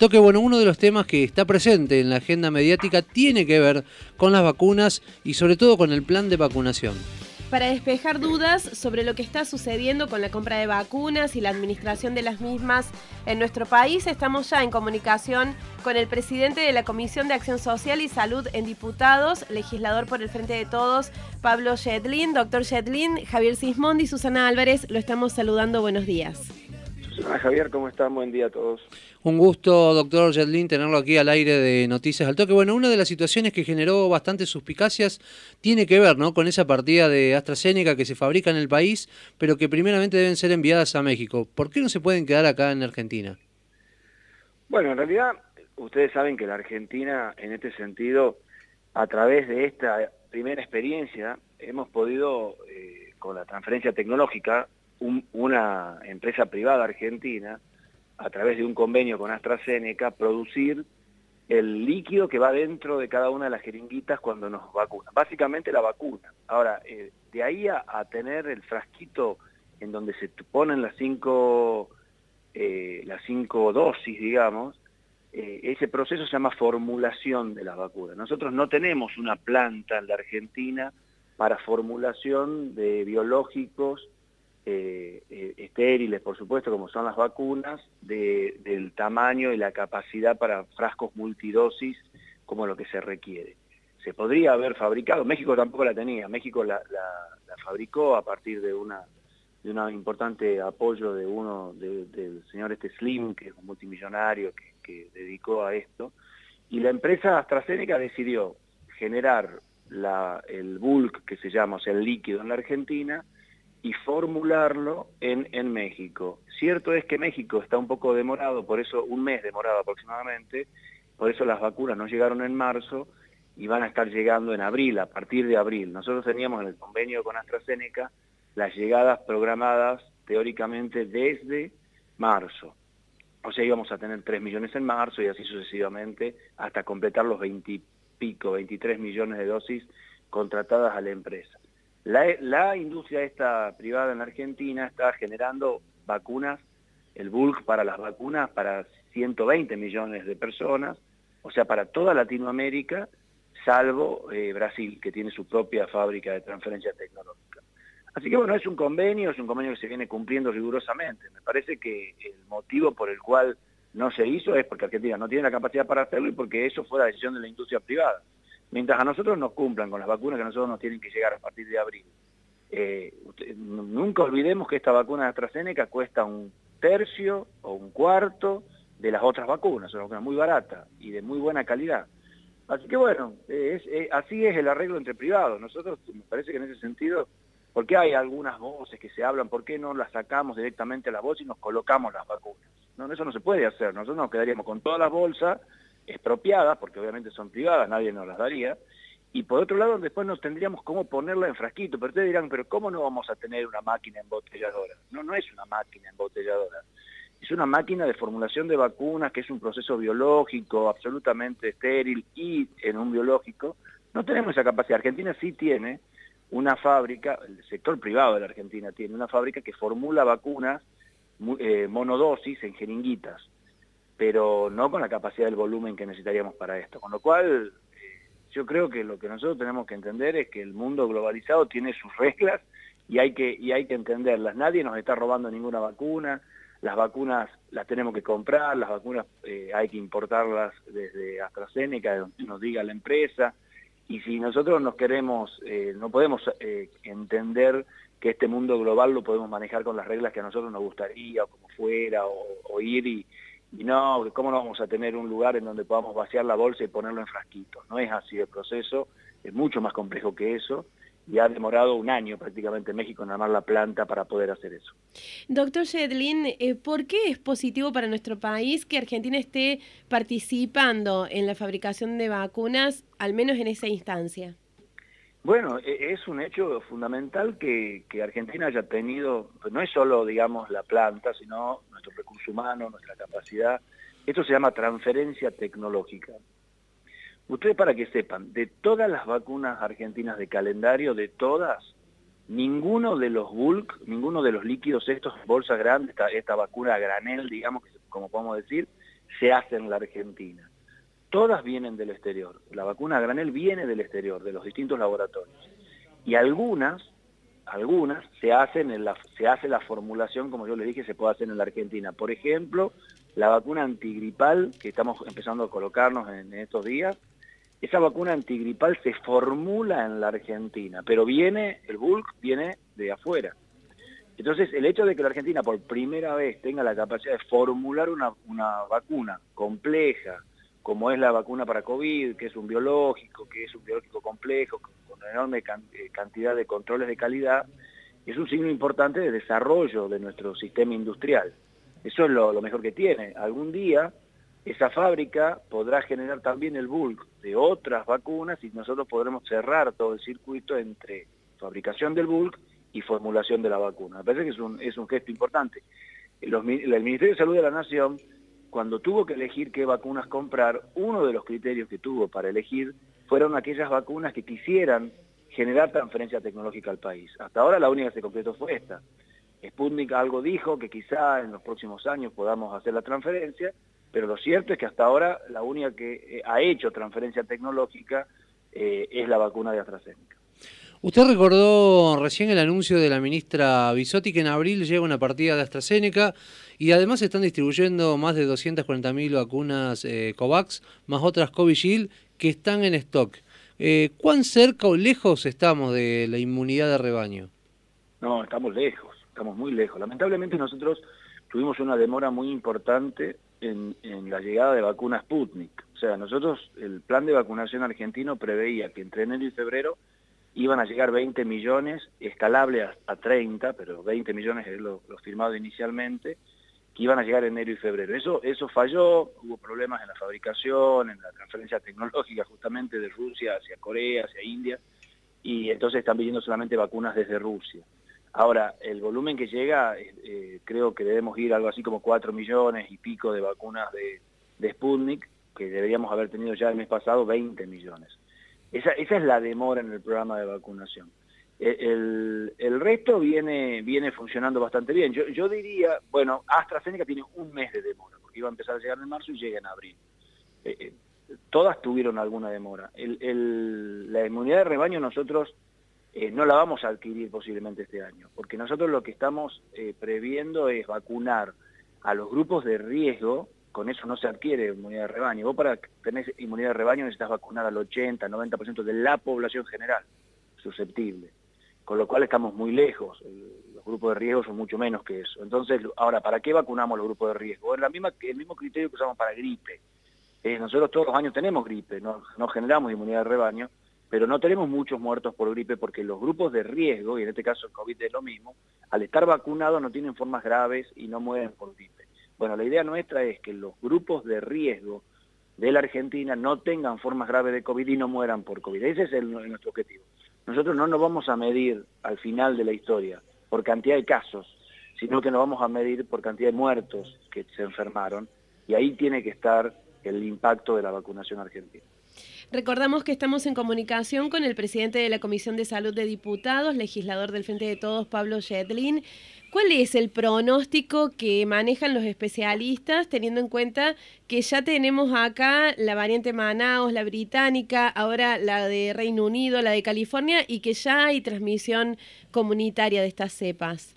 Toque, bueno, uno de los temas que está presente en la agenda mediática tiene que ver con las vacunas y sobre todo con el plan de vacunación. Para despejar dudas sobre lo que está sucediendo con la compra de vacunas y la administración de las mismas en nuestro país, estamos ya en comunicación con el presidente de la Comisión de Acción Social y Salud en Diputados, legislador por el Frente de Todos, Pablo Shedlin, doctor Shedlin, Javier Sismondi y Susana Álvarez. Lo estamos saludando. Buenos días. Susana Javier, ¿cómo están? Buen día a todos. Un gusto, doctor Jetlin, tenerlo aquí al aire de Noticias al Toque. Bueno, una de las situaciones que generó bastantes suspicacias tiene que ver ¿no? con esa partida de AstraZeneca que se fabrica en el país, pero que primeramente deben ser enviadas a México. ¿Por qué no se pueden quedar acá en Argentina? Bueno, en realidad, ustedes saben que la Argentina, en este sentido, a través de esta primera experiencia, hemos podido, eh, con la transferencia tecnológica, una empresa privada argentina, a través de un convenio con AstraZeneca, producir el líquido que va dentro de cada una de las jeringuitas cuando nos vacunan. Básicamente la vacuna. Ahora, eh, de ahí a, tener el frasquito en donde se ponen las cinco, eh, las cinco dosis, digamos, eh, ese proceso se llama formulación de las vacunas. Nosotros no tenemos una planta en la Argentina para formulación de biológicos eh, eh, estériles, por supuesto, como son las vacunas, del tamaño y la capacidad para frascos multidosis como lo que se requiere. Se podría haber fabricado, México tampoco la tenía, México la, fabricó a partir de una de un importante apoyo de uno, del señor este Slim, que es un multimillonario que, dedicó a esto, y la empresa AstraZeneca decidió generar la, el bulk, que se llama, o sea, el líquido en la Argentina, y formularlo en, en México. Cierto es que México está un poco demorado, por eso un mes demorado aproximadamente, por eso las vacunas no llegaron en marzo y van a estar llegando en abril, a partir de abril. Nosotros teníamos en el convenio con AstraZeneca las llegadas programadas teóricamente desde marzo. O sea, íbamos a tener 3 millones en marzo y así sucesivamente hasta completar los 20 pico, 23 millones de dosis contratadas a la empresa. La, industria esta privada en Argentina está generando vacunas, el bulk para las vacunas para 120 millones de personas, o sea, para toda Latinoamérica, salvo eh, Brasil, que tiene su propia fábrica de transferencia tecnológica. Así que bueno, es un convenio, es un convenio que se viene cumpliendo rigurosamente. Me parece que el motivo por el cual no se hizo es porque Argentina no tiene la capacidad para hacerlo y porque eso fue la decisión de la industria privada mientras a nosotros nos cumplan con las vacunas que a nosotros nos tienen que llegar a partir de abril. Eh, nunca olvidemos que esta vacuna de AstraZeneca cuesta un tercio o un cuarto de las otras vacunas, una vacuna muy barata y de muy buena calidad. Así que bueno, así es el arreglo entre privados. Nosotros, me parece que en ese sentido, porque hay algunas voces que se hablan, ¿por qué no las sacamos directamente a la bolsa y nos colocamos las vacunas? No, eso no se puede hacer. Nosotros nos quedaríamos con todas las bolsas expropiadas, porque obviamente son privadas, nadie nos las daría, y por otro lado después nos tendríamos cómo ponerla en frasquito, pero ustedes dirán, pero ¿cómo no vamos a tener una máquina embotelladora? No, no es una máquina embotelladora, es una máquina de formulación de vacunas, que es un proceso biológico absolutamente estéril y en un biológico, no tenemos esa capacidad. Argentina sí tiene una fábrica, el sector privado de la Argentina tiene una fábrica que formula vacunas eh, monodosis en jeringuitas pero no con la capacidad del volumen que necesitaríamos para esto. Con lo cual, eh, yo creo que lo que nosotros tenemos que entender es que el mundo globalizado tiene sus reglas y hay que, y hay que entenderlas. Nadie nos está robando ninguna vacuna, las vacunas las tenemos que comprar, las vacunas eh, hay que importarlas desde AstraZeneca, de donde nos diga la empresa, y si nosotros nos queremos, eh, no podemos entender que este mundo global lo podemos manejar con las reglas que a nosotros nos gustaría, o como fuera, o ir y, y no, ¿cómo no vamos a tener un lugar en donde podamos vaciar la bolsa y ponerlo en frasquitos? No es así el proceso, es mucho más complejo que eso y ha demorado un año prácticamente en México en armar la planta para poder hacer eso. Doctor Shedlin, eh, ¿por qué es positivo para nuestro país que Argentina esté participando en la fabricación de vacunas, al menos en esa instancia? Bueno, e, es un hecho fundamental que, Argentina haya tenido, no es solo, digamos, la planta, sino nuestro recurso humano, nuestra capacidad. Esto se llama transferencia tecnológica. Ustedes para que sepan, de todas las vacunas argentinas de calendario, de todas, ninguno de los bulk, ninguno de los líquidos estos, bolsas grandes, esta, esta vacuna granel, digamos, como podemos decir, se hace en la Argentina. Todas vienen del exterior. La vacuna granel viene del exterior, de los distintos laboratorios. Y algunas, algunas se hacen en la, se hace la formulación, como yo le dije, se puede hacer en la Argentina. Por ejemplo, la vacuna antigripal que estamos empezando a colocarnos en estos días, esa vacuna antigripal se formula en la Argentina, pero viene, el bulk viene de afuera. Entonces, el hecho de que la Argentina por primera vez tenga la capacidad de formular una, vacuna compleja, como es la vacuna para COVID, que es un biológico, que es un biológico complejo, con una enorme eh, cantidad de controles de calidad, es un signo importante de desarrollo de nuestro sistema industrial. Eso es lo, mejor que tiene. Algún día esa fábrica podrá generar también el bulk de otras vacunas y nosotros podremos cerrar todo el circuito entre fabricación del bulk y formulación de la vacuna. Me parece que es un, es un gesto importante. el Ministerio de Salud de la Nación, cuando tuvo que elegir qué vacunas comprar, uno de los criterios que tuvo para elegir fueron aquellas vacunas que quisieran generar transferencia tecnológica al país. Hasta ahora la única que se completó fue esta. Sputnik algo dijo que quizá en los próximos años podamos hacer la transferencia, pero lo cierto es que hasta ahora la única que eh, ha hecho transferencia tecnológica eh, es la vacuna de AstraZeneca. Usted recordó recién el anuncio de la ministra Bisotti que en abril llega una partida de AstraZeneca y además están distribuyendo más de 240.000 vacunas eh, COVAX, más otras Covishield que están en stock. ¿Cuán cerca o lejos estamos de la inmunidad de rebaño? No, estamos lejos, estamos muy lejos. Lamentablemente nosotros tuvimos una demora muy importante en, la llegada de vacunas Sputnik. O sea, nosotros, el plan de vacunación argentino preveía que entre enero y febrero iban a llegar 20 millones, escalable a, 30, pero 20 millones es lo, firmado inicialmente, que iban a llegar en enero y febrero. Eso, eso falló, hubo problemas en la fabricación, en la transferencia tecnológica justamente de Rusia hacia Corea, hacia India, y entonces están viniendo solamente vacunas desde Rusia. Ahora, el volumen que llega, eh, eh, creo que debemos ir algo así como 4 millones y pico de vacunas de Sputnik, que deberíamos haber tenido ya el mes pasado 20 millones. Esa, esa es la demora en el programa de vacunación. E, el, el, resto viene, viene funcionando bastante bien. Yo, yo diría, bueno, AstraZeneca tiene un mes de demora, porque iba a empezar a llegar en marzo y llega en abril. Eh, todas tuvieron alguna demora. La inmunidad de rebaño nosotros eh, no la vamos a adquirir posiblemente este año, porque nosotros lo que estamos eh, previendo es vacunar a los grupos de riesgo, con eso no se adquiere inmunidad de rebaño. Vos para tener inmunidad de rebaño necesitas vacunar al 80, 90% de la población general susceptible, con lo cual estamos muy lejos, los grupos de riesgo son mucho menos que eso. Entonces, ahora, ¿para qué vacunamos los grupos de riesgo? Es la misma, el mismo criterio que usamos para gripe. Eh, nosotros todos los años tenemos gripe, no generamos inmunidad de rebaño, pero no tenemos muchos muertos por gripe porque los grupos de riesgo, y en este caso el COVID es lo mismo, al estar vacunados no tienen formas graves y no mueren por gripe. Bueno, la idea nuestra es que los grupos de riesgo de la Argentina no tengan formas graves de COVID y no mueran por COVID. Ese es nuestro objetivo. Nosotros no nos vamos a medir al final de la historia por cantidad de casos, sino que nos vamos a medir por cantidad de muertos que se enfermaron y ahí tiene que estar el impacto de la vacunación argentina. Recordamos que estamos en comunicación con el presidente de la Comisión de Salud de Diputados, legislador del Frente de Todos, Pablo Yedlin. ¿Cuál es el pronóstico que manejan los especialistas teniendo en cuenta que ya tenemos acá la variante Manaus, la británica, ahora la de Reino Unido, la de California y que ya hay transmisión comunitaria de estas cepas?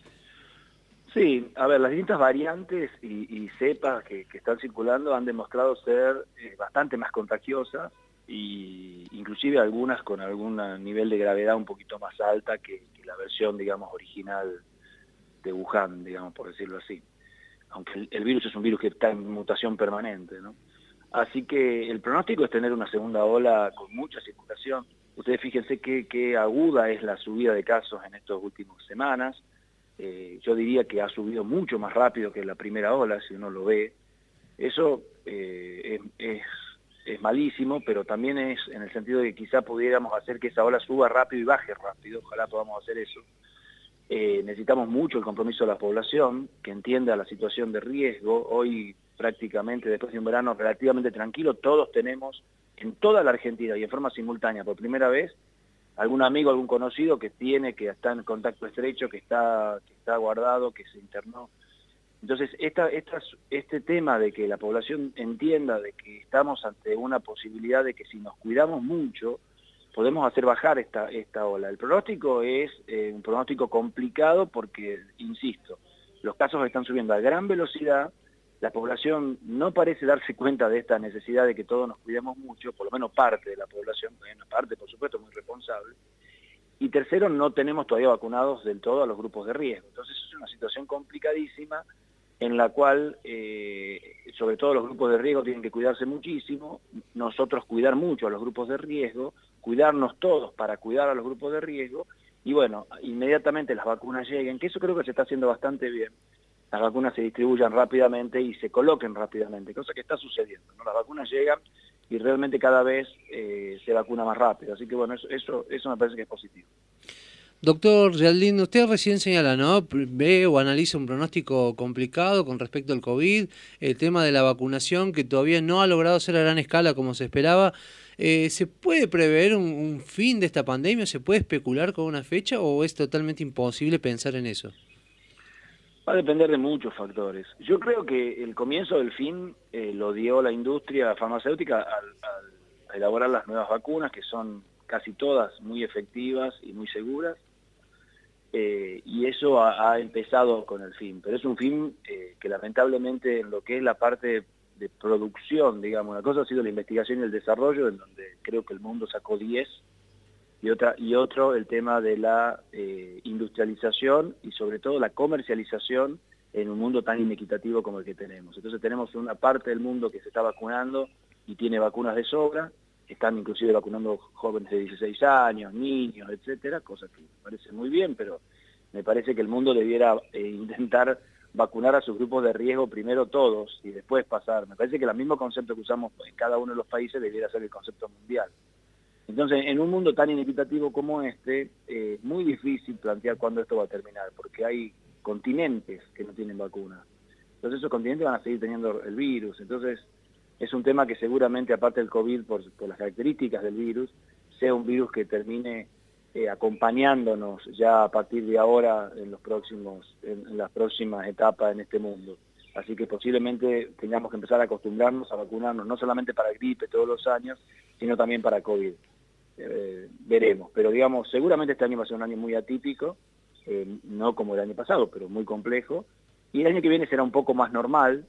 Sí, a ver, las distintas variantes y, cepas que, están circulando han demostrado ser eh, bastante más contagiosas y inclusive algunas con algún nivel de gravedad un poquito más alta que, la versión, digamos, original de Wuhan, digamos, por decirlo así. Aunque el, virus es un virus que está en mutación permanente. Así que el pronóstico es tener una segunda ola con mucha circulación. Ustedes fíjense qué aguda es la subida de casos en estas últimas semanas eh, yo diría que ha subido mucho más rápido que la primera ola, si uno lo ve. Eso eh, es, malísimo, pero también es en el sentido de que quizá pudiéramos hacer que esa ola suba rápido y baje rápido, ojalá podamos hacer eso. Eh, necesitamos mucho el compromiso de la población, que entienda la situación de riesgo. Hoy prácticamente, después de un verano relativamente tranquilo, todos tenemos en toda la Argentina y en forma simultánea por primera vez algún amigo, algún conocido que tiene, que está en contacto estrecho, que está, que está guardado, que se internó. Entonces, esta, este tema de que la población entienda de que estamos ante una posibilidad de que si nos cuidamos mucho, podemos hacer bajar esta, esta ola. El pronóstico es eh, un pronóstico complicado porque, insisto, los casos están subiendo a gran velocidad, la población no parece darse cuenta de esta necesidad de que todos nos cuidemos mucho, por lo menos parte de la población, una parte por supuesto muy responsable, y tercero, no tenemos todavía vacunados del todo a los grupos de riesgo. Entonces es una situación complicadísima en la cual, eh, sobre todo los grupos de riesgo tienen que cuidarse muchísimo, nosotros cuidar mucho a los grupos de riesgo, cuidarnos todos para cuidar a los grupos de riesgo, y bueno, inmediatamente las vacunas lleguen, que eso creo que se está haciendo bastante bien, las vacunas se distribuyan rápidamente y se coloquen rápidamente, cosa que está sucediendo, ¿no? las vacunas llegan y realmente cada vez eh, se vacuna más rápido, así que bueno, eso, eso, eso me parece que es positivo. Doctor Realdín, usted recién señala, ¿no? Ve o analiza un pronóstico complicado con respecto al COVID, el tema de la vacunación que todavía no ha logrado ser a gran escala como se esperaba. Eh, ¿Se puede prever un, fin de esta pandemia? ¿Se puede especular con una fecha o es totalmente imposible pensar en eso? Va a depender de muchos factores. Yo creo que el comienzo del fin eh, lo dio la industria farmacéutica al elaborar las nuevas vacunas, que son casi todas muy efectivas y muy seguras eh, y eso ha, empezado con el fin, pero es un fin eh, que lamentablemente en lo que es la parte de producción, digamos, una cosa ha sido la investigación y el desarrollo, en donde creo que el mundo sacó 10, y, otra, y otro el tema de la eh, industrialización y sobre todo la comercialización en un mundo tan inequitativo como el que tenemos. Entonces tenemos una parte del mundo que se está vacunando y tiene vacunas de sobra, están inclusive vacunando jóvenes de 16 años, niños, etcétera, cosa que me parece muy bien, pero me parece que el mundo debiera eh, intentar vacunar a sus grupos de riesgo primero todos y después pasar. Me parece que el mismo concepto que usamos en cada uno de los países debiera ser el concepto mundial. Entonces, en un mundo tan inequitativo como este, eh, es muy difícil plantear cuándo esto va a terminar, porque hay continentes que no tienen vacuna. Entonces esos continentes van a seguir teniendo el virus. Entonces, es un tema que seguramente, aparte del COVID, por, las características del virus, sea un virus que termine eh, acompañándonos ya a partir de ahora en, los próximos, en, las próximas etapas en este mundo. Así que posiblemente tengamos que empezar a acostumbrarnos a vacunarnos, no solamente para gripe todos los años, sino también para COVID. Eh, veremos, pero digamos, seguramente este año va a ser un año muy atípico, eh, no como el año pasado, pero muy complejo, y el año que viene será un poco más normal,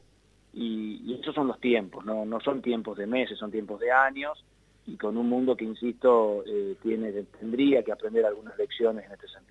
y, esos son los tiempos, ¿no? no son tiempos de meses, son tiempos de años y con un mundo que, insisto, eh, tiene, tendría que aprender algunas lecciones en este sentido.